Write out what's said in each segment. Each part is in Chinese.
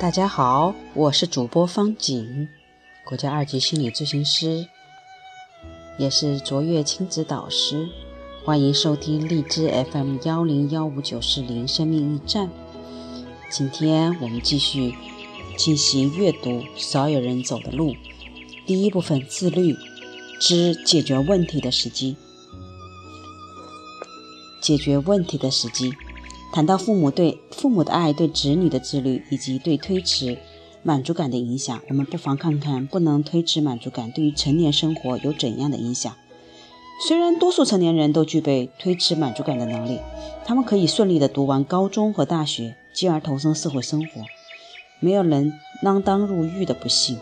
大家好，我是主播方景，国家二级心理咨询师，也是卓越亲子导师。欢迎收听荔枝 FM 幺零幺五九四零生命驿站。今天我们继续进行阅读《少有人走的路》第一部分：自律之解决问题的时机。解决问题的时机。谈到父母对父母的爱、对子女的自律以及对推迟满足感的影响，我们不妨看看不能推迟满足感对于成年生活有怎样的影响。虽然多数成年人都具备推迟满足感的能力，他们可以顺利地读完高中和大学，进而投身社会生活，没有人锒铛入狱的不幸。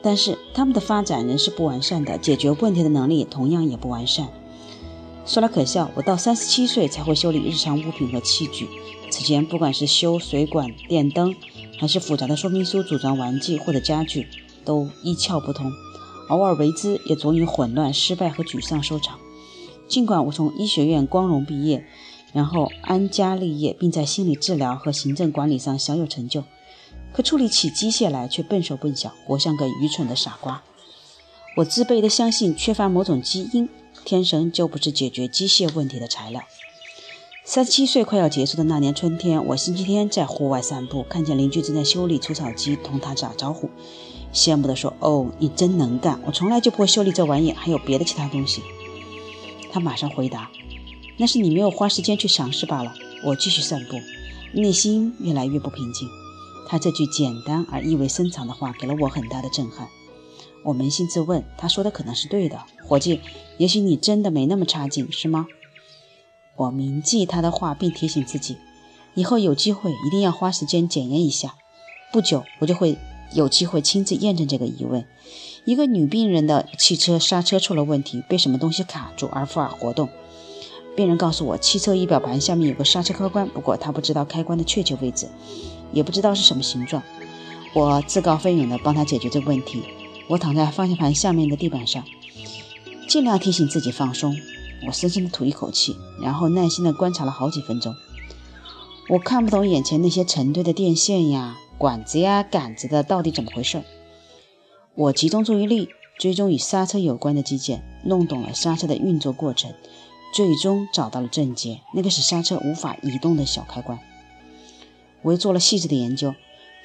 但是他们的发展仍是不完善的，解决问题的能力同样也不完善。说来可笑，我到三十七岁才会修理日常物品和器具。此前，不管是修水管、电灯，还是复杂的说明书组装玩具或者家具，都一窍不通。偶尔为之，也总以混乱、失败和沮丧收场。尽管我从医学院光荣毕业，然后安家立业，并在心理治疗和行政管理上小有成就，可处理起机械来却笨手笨脚，活像个愚蠢的傻瓜。我自卑地相信，缺乏某种基因。天生就不是解决机械问题的材料。三十七岁快要结束的那年春天，我星期天在户外散步，看见邻居正在修理除草机，同他打招呼，羡慕地说：“哦，你真能干，我从来就不会修理这玩意，还有别的其他东西。”他马上回答：“那是你没有花时间去尝试罢了。”我继续散步，内心越来越不平静。他这句简单而意味深长的话给了我很大的震撼。我扪心自问，他说的可能是对的，伙计，也许你真的没那么差劲，是吗？我铭记他的话，并提醒自己，以后有机会一定要花时间检验一下。不久，我就会有机会亲自验证这个疑问。一个女病人的汽车刹车出了问题，被什么东西卡住而无法活动。病人告诉我，汽车仪表盘下面有个刹车开关，不过他不知道开关的确切位置，也不知道是什么形状。我自告奋勇地帮他解决这个问题。我躺在方向盘下面的地板上，尽量提醒自己放松。我深深地吐一口气，然后耐心地观察了好几分钟。我看不懂眼前那些成堆的电线呀、管子呀、杆子的到底怎么回事。我集中注意力，追踪与刹车有关的机件，弄懂了刹车的运作过程，最终找到了症结，那个使刹车无法移动的小开关。我又做了细致的研究，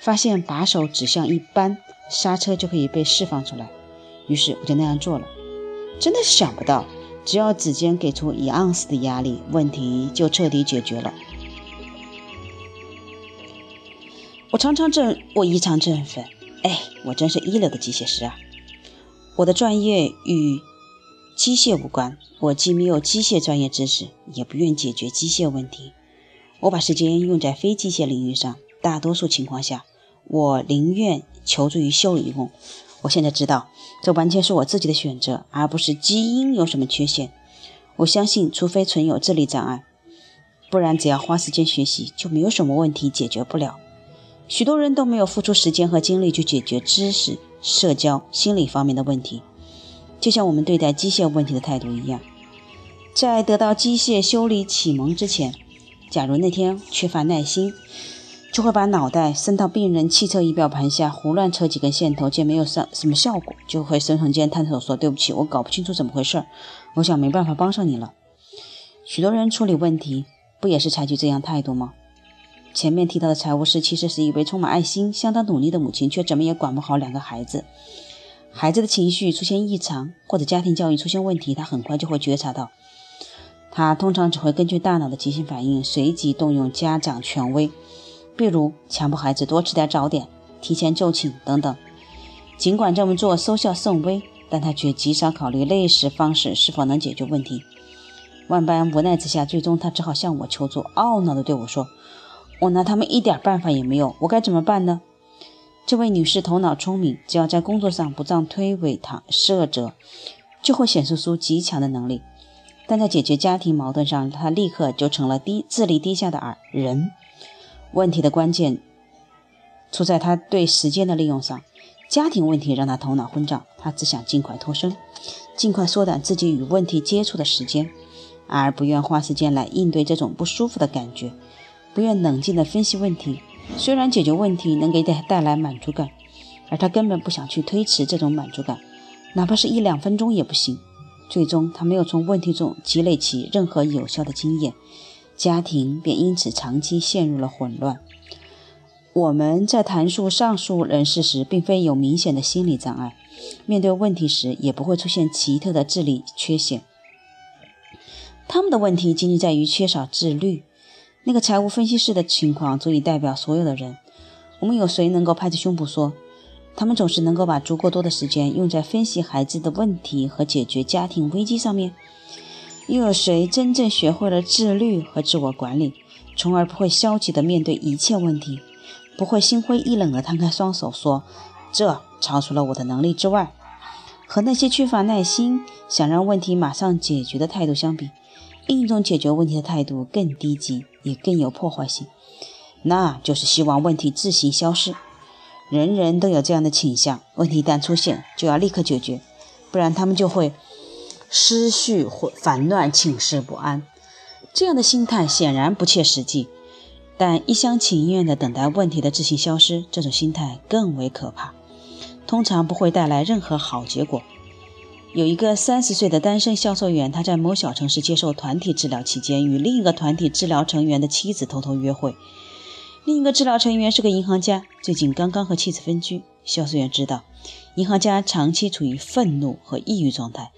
发现把手指向一扳。刹车就可以被释放出来，于是我就那样做了。真的想不到，只要指尖给出一盎司的压力，问题就彻底解决了。我常常振，我异常振奋。哎，我真是一流的机械师啊！我的专业与机械无关，我既没有机械专业知识，也不愿解决机械问题。我把时间用在非机械领域上，大多数情况下。我宁愿求助于修理工。我现在知道，这完全是我自己的选择，而不是基因有什么缺陷。我相信，除非存有智力障碍，不然只要花时间学习，就没有什么问题解决不了。许多人都没有付出时间和精力去解决知识、社交、心理方面的问题，就像我们对待机械问题的态度一样。在得到机械修理启蒙之前，假如那天缺乏耐心。就会把脑袋伸到病人汽车仪表盘下，胡乱扯几根线头，见没有上什么效果，就会耸耸肩探手说：“对不起，我搞不清楚怎么回事，我想没办法帮上你了。”许多人处理问题不也是采取这样态度吗？前面提到的财务师其实是一位充满爱心、相当努力的母亲，却怎么也管不好两个孩子。孩子的情绪出现异常，或者家庭教育出现问题，他很快就会觉察到。他通常只会根据大脑的即兴反应，随即动用家长权威。比如强迫孩子多吃点早点、提前就寝等等。尽管这么做收效甚微，但他却极少考虑类似方式是否能解决问题。万般无奈之下，最终他只好向我求助，懊恼地对我说：“我拿他们一点办法也没有，我该怎么办呢？”这位女士头脑聪明，只要在工作上不仗推诿搪塞者，就会显示出极强的能力。但在解决家庭矛盾上，她立刻就成了低智力低下的儿人。问题的关键出在他对时间的利用上。家庭问题让他头脑昏胀，他只想尽快脱身，尽快缩短自己与问题接触的时间，而不愿花时间来应对这种不舒服的感觉，不愿冷静地分析问题，虽然解决问题能给他带来满足感，而他根本不想去推迟这种满足感，哪怕是一两分钟也不行。最终，他没有从问题中积累起任何有效的经验，家庭便因此长期陷入了混乱。我们在谈述上述人士时，并非有明显的心理障碍，面对问题时也不会出现奇特的智力缺陷。他们的问题仅仅在于缺少自律。那个财务分析师的情况足以代表所有的人。我们有谁能够拍着胸脯说，他们总是能够把足够多的时间用在分析孩子的问题和解决家庭危机上面？又有谁真正学会了自律和自我管理，从而不会消极地面对一切问题？不会心灰意冷地摊开双手说：“这超出了我的能力之外。”和那些缺乏耐心、想让问题马上解决的态度相比，另一种解决问题的态度更低级，也更有破坏性，那就是希望问题自行消失。人人都有这样的倾向：问题一旦出现，就要立刻解决，不然他们就会思绪或烦乱、寝食不安。这样的心态显然不切实际。但一厢情愿地等待问题的自行消失，这种心态更为可怕，通常不会带来任何好结果。有一个三十岁的单身销售员，他在某小城市接受团体治疗期间，与另一个团体治疗成员的妻子偷偷约会。另一个治疗成员是个银行家，最近刚刚和妻子分居。销售员知道，银行家长期处于愤怒和抑郁状态，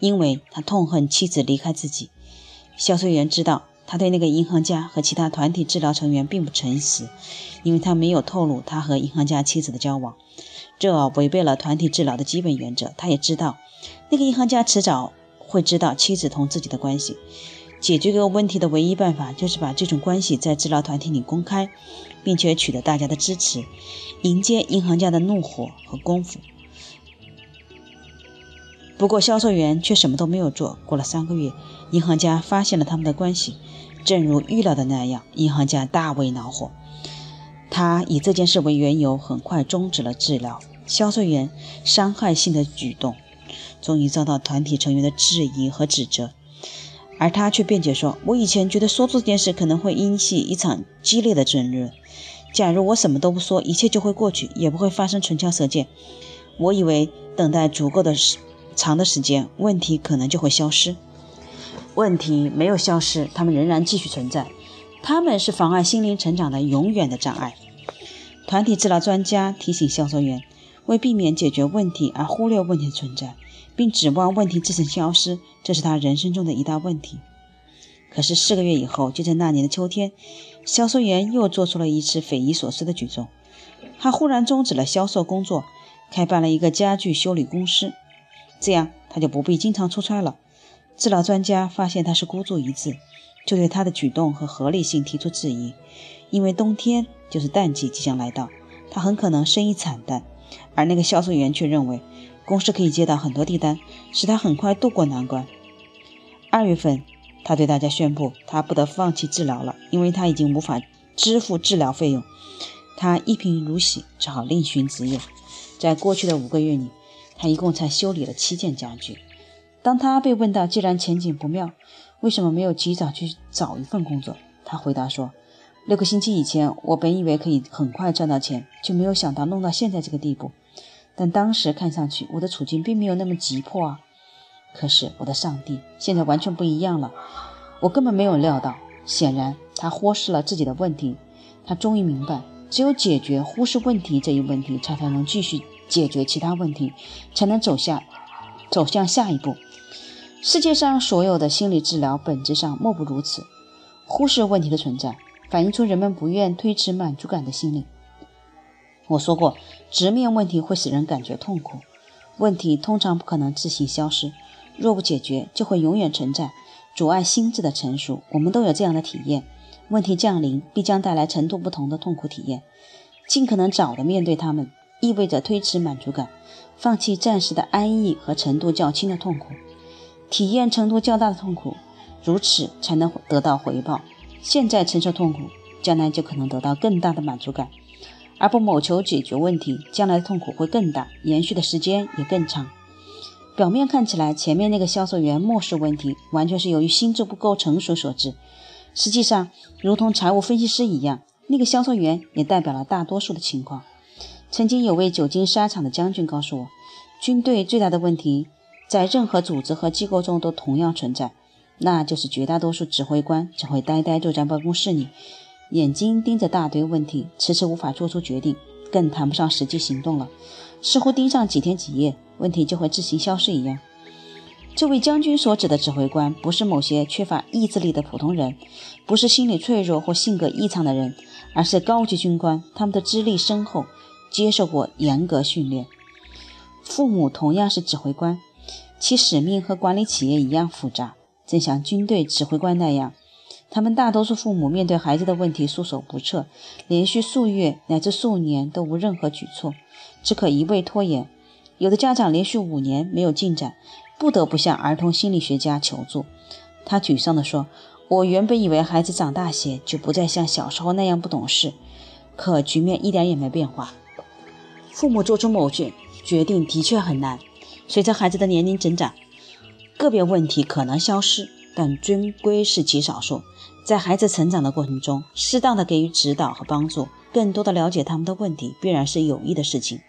因为他痛恨妻子离开自己。销售员知道。他对那个银行家和其他团体治疗成员并不诚实，因为他没有透露他和银行家妻子的交往，这违背了团体治疗的基本原则。他也知道，那个银行家迟早会知道妻子同自己的关系。解决这个问题的唯一办法就是把这种关系在治疗团体里公开，并且取得大家的支持，迎接银行家的怒火和功夫。不过，销售员却什么都没有做。过了三个月，银行家发现了他们的关系。正如预料的那样，银行家大为恼火。他以这件事为缘由，很快终止了治疗。销售员伤害性的举动，终于遭到团体成员的质疑和指责，而他却辩解说：“我以前觉得说这件事可能会引起一场激烈的争论。假如我什么都不说，一切就会过去，也不会发生唇枪舌剑。我以为等待足够的时长的时间，问题可能就会消失。”问题没有消失，他们仍然继续存在。他们是妨碍心灵成长的永远的障碍。团体治疗专家提醒销售员，为避免解决问题而忽略问题的存在，并指望问题自身消失，这是他人生中的一大问题。可是四个月以后，就在那年的秋天，销售员又做出了一次匪夷所思的举动。他忽然终止了销售工作，开办了一个家具修理公司，这样他就不必经常出差了。治疗专家发现他是孤注一掷，就对他的举动和合理性提出质疑。因为冬天就是淡季即将来到，他很可能生意惨淡。而那个销售员却认为公司可以接到很多订单，使他很快渡过难关。二月份，他对大家宣布，他不得放弃治疗了，因为他已经无法支付治疗费用。他一贫如洗，只好另寻职业。在过去的五个月里，他一共才修理了七件家具。当他被问到既然前景不妙，为什么没有及早去找一份工作？他回答说：“六个星期以前，我本以为可以很快赚到钱，就没有想到弄到现在这个地步。但当时看上去，我的处境并没有那么急迫啊。可是我的上帝，现在完全不一样了。我根本没有料到。显然，他忽视了自己的问题。他终于明白，只有解决忽视问题这一问题，才才能继续解决其他问题，才能走下走向下一步。”世界上所有的心理治疗本质上莫不如此，忽视问题的存在，反映出人们不愿推迟满足感的心理。我说过，直面问题会使人感觉痛苦，问题通常不可能自行消失，若不解决，就会永远存在，阻碍心智的成熟。我们都有这样的体验：问题降临，必将带来程度不同的痛苦体验。尽可能早的面对它们，意味着推迟满足感，放弃暂时的安逸和程度较轻的痛苦。体验程度较大的痛苦，如此才能得到回报。现在承受痛苦，将来就可能得到更大的满足感，而不谋求解决问题，将来的痛苦会更大，延续的时间也更长。表面看起来，前面那个销售员漠视问题，完全是由于心智不够成熟所致。实际上，如同财务分析师一样，那个销售员也代表了大多数的情况。曾经有位久经沙场的将军告诉我，军队最大的问题在任何组织和机构中都同样存在，那就是绝大多数指挥官只会呆呆坐在办公室里，眼睛盯着大堆问题，迟迟无法做出决定，更谈不上实际行动了。似乎盯上几天几夜，问题就会自行消失一样。这位将军所指的指挥官，不是某些缺乏意志力的普通人，不是心理脆弱或性格异常的人，而是高级军官，他们的资历深厚。接受过严格训练，父母同样是指挥官，其使命和管理企业一样复杂。正像军队指挥官那样，他们大多数父母面对孩子的问题束手无策，连续数月乃至数年都无任何举措，只可一味拖延。有的家长连续五年没有进展，不得不向儿童心理学家求助。他沮丧地说：“我原本以为孩子长大些就不再像小时候那样不懂事，可局面一点也没变化。”父母做出某些决定的确很难。随着孩子的年龄增长，个别问题可能消失，但终归是极少数。在孩子成长的过程中，适当的给予指导和帮助，更多的了解他们的问题，必然是有益的事情。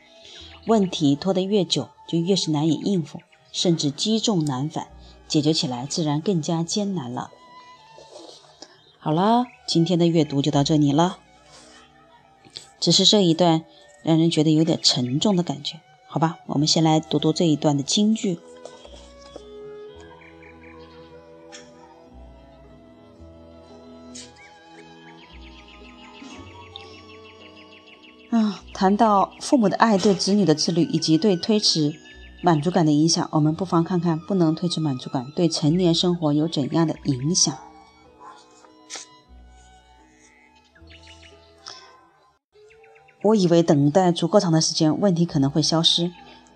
问题拖得越久，就越是难以应付，甚至积重难返，解决起来自然更加艰难了。好了，今天的阅读就到这里了。只是这一段。让人觉得有点沉重的感觉，好吧，我们先来读读这一段的金句。啊，谈到父母的爱对子女的自律以及对推迟满足感的影响，我们不妨看看不能推迟满足感对成年生活有怎样的影响。我以为等待足够长的时间，问题可能会消失。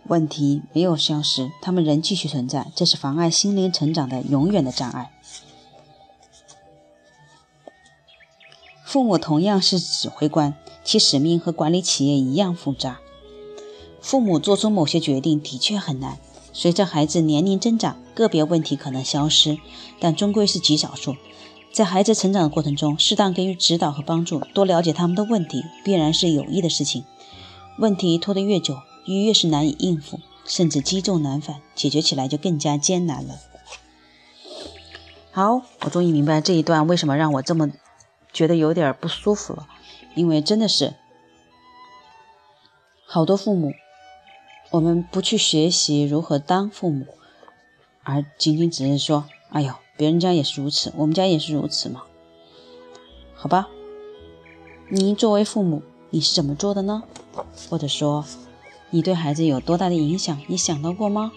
问题没有消失，他们仍继续存在，这是妨碍心灵成长的永远的障碍。父母同样是指挥官，其使命和管理企业一样复杂。父母做出某些决定的确很难。随着孩子年龄增长，个别问题可能消失，但终归是极少数。在孩子成长的过程中，适当给予指导和帮助，多了解他们的问题，必然是有益的事情。问题拖得越久，越越是难以应付，甚至积重难返，解决起来就更加艰难了。好，我终于明白这一段为什么让我这么觉得有点不舒服了，因为真的是好多父母，我们不去学习如何当父母，而仅仅只是说，哎呦。别人家也是如此，我们家也是如此嘛？好吧，你作为父母，你是怎么做的呢？或者说，你对孩子有多大的影响？你想到过吗？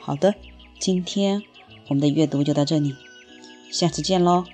好的，今天我们的阅读就到这里，下次见喽。